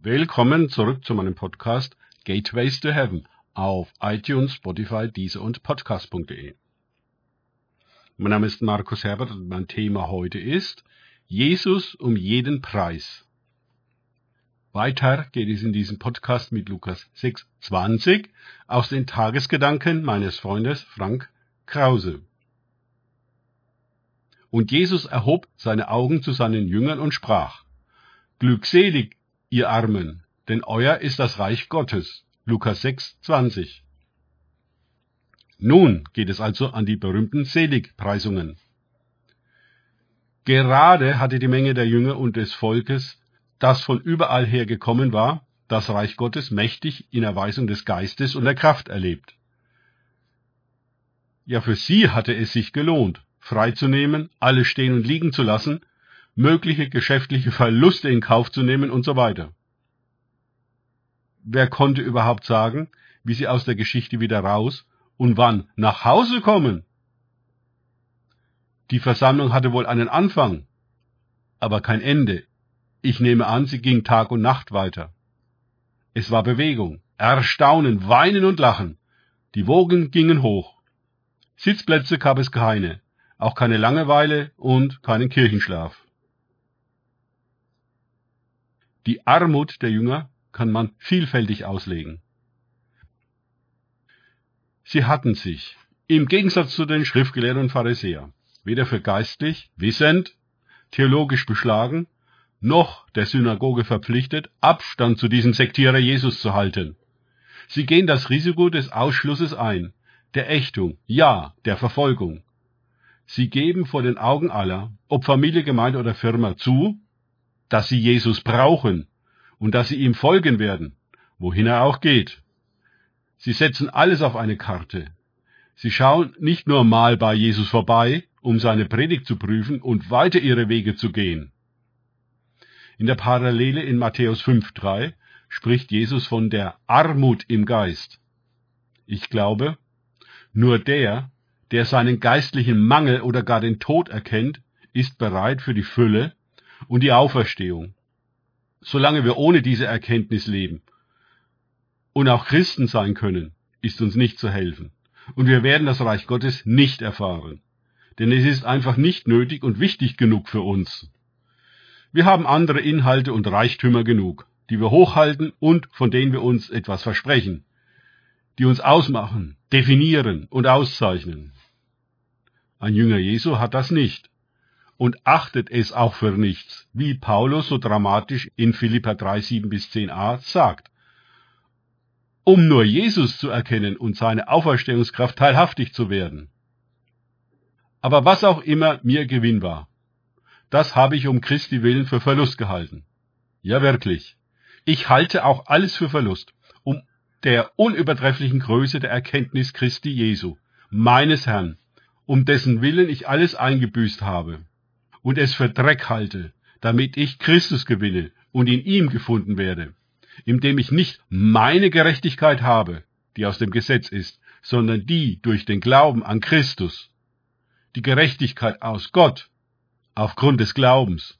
Willkommen zurück zu meinem Podcast Gateways to Heaven auf iTunes, Spotify, Deezer und Podcast.de. Mein Name ist Markus Herbert und mein Thema heute ist Jesus um jeden Preis. Weiter geht es in diesem Podcast mit Lukas 6,20 aus den Tagesgedanken meines Freundes Frank Krause. Und Jesus erhob seine Augen zu seinen Jüngern und sprach, Glückselig ihr Armen, denn euer ist das Reich Gottes. Lukas 6, 20. Nun geht es also an die berühmten Seligpreisungen. Gerade hatte die Menge der Jünger und des Volkes, das von überall her gekommen war, das Reich Gottes mächtig in Erweisung des Geistes und der Kraft erlebt. Ja, für sie hatte es sich gelohnt, freizunehmen, alles stehen und liegen zu lassen mögliche geschäftliche Verluste in Kauf zu nehmen und so weiter. Wer konnte überhaupt sagen, wie sie aus der Geschichte wieder raus und wann nach Hause kommen? Die Versammlung hatte wohl einen Anfang, aber kein Ende. Ich nehme an, sie ging Tag und Nacht weiter. Es war Bewegung, Erstaunen, Weinen und Lachen. Die Wogen gingen hoch. Sitzplätze gab es keine, auch keine Langeweile und keinen Kirchenschlaf. Die Armut der Jünger kann man vielfältig auslegen. Sie hatten sich, im Gegensatz zu den Schriftgelehrten und Pharisäern, weder für geistlich, wissend, theologisch beschlagen, noch der Synagoge verpflichtet, Abstand zu diesem Sektierer Jesus zu halten. Sie gehen das Risiko des Ausschlusses ein, der Ächtung, ja, der Verfolgung. Sie geben vor den Augen aller, ob Familie, Gemeinde oder Firma, zu, dass sie Jesus brauchen und dass sie ihm folgen werden, wohin er auch geht. Sie setzen alles auf eine Karte. Sie schauen nicht nur mal bei Jesus vorbei, um seine Predigt zu prüfen und weiter ihre Wege zu gehen. In der Parallele in Matthäus 5.3 spricht Jesus von der Armut im Geist. Ich glaube, nur der, der seinen geistlichen Mangel oder gar den Tod erkennt, ist bereit für die Fülle und die Auferstehung. Solange wir ohne diese Erkenntnis leben und auch Christen sein können, ist uns nicht zu helfen. Und wir werden das Reich Gottes nicht erfahren. Denn es ist einfach nicht nötig und wichtig genug für uns. Wir haben andere Inhalte und Reichtümer genug, die wir hochhalten und von denen wir uns etwas versprechen, die uns ausmachen, definieren und auszeichnen. Ein Jünger Jesu hat das nicht und achtet es auch für nichts, wie Paulus so dramatisch in Philippa 3, 7 bis 10a sagt. Um nur Jesus zu erkennen und seine Auferstehungskraft teilhaftig zu werden. Aber was auch immer mir Gewinn war, das habe ich um Christi willen für Verlust gehalten. Ja wirklich. Ich halte auch alles für Verlust, um der unübertrefflichen Größe der Erkenntnis Christi Jesu, meines Herrn, um dessen Willen ich alles eingebüßt habe und es für Dreck halte, damit ich Christus gewinne und in ihm gefunden werde, indem ich nicht meine Gerechtigkeit habe, die aus dem Gesetz ist, sondern die durch den Glauben an Christus, die Gerechtigkeit aus Gott, aufgrund des Glaubens,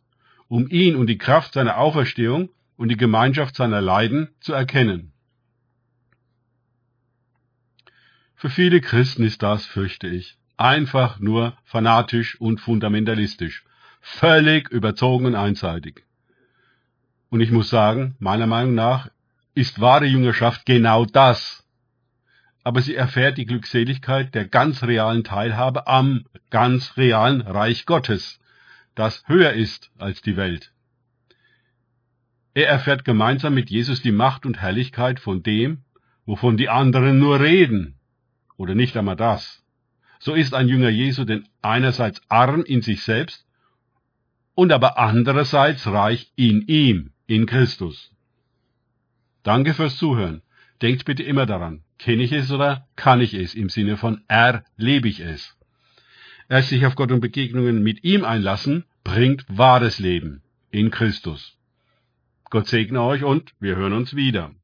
um ihn und die Kraft seiner Auferstehung und die Gemeinschaft seiner Leiden zu erkennen. Für viele Christen ist das, fürchte ich, einfach nur fanatisch und fundamentalistisch, völlig überzogen und einseitig. Und ich muss sagen, meiner Meinung nach ist wahre Jüngerschaft genau das. Aber sie erfährt die Glückseligkeit der ganz realen Teilhabe am ganz realen Reich Gottes, das höher ist als die Welt. Er erfährt gemeinsam mit Jesus die Macht und Herrlichkeit von dem, wovon die anderen nur reden, oder nicht einmal das. So ist ein Jünger Jesu denn einerseits arm in sich selbst und aber andererseits reich in ihm, in Christus. Danke fürs Zuhören. Denkt bitte immer daran, kenne ich es oder kann ich es im Sinne von erlebe ich es. Erst sich auf Gott und Begegnungen mit ihm einlassen, bringt wahres Leben in Christus. Gott segne euch und wir hören uns wieder.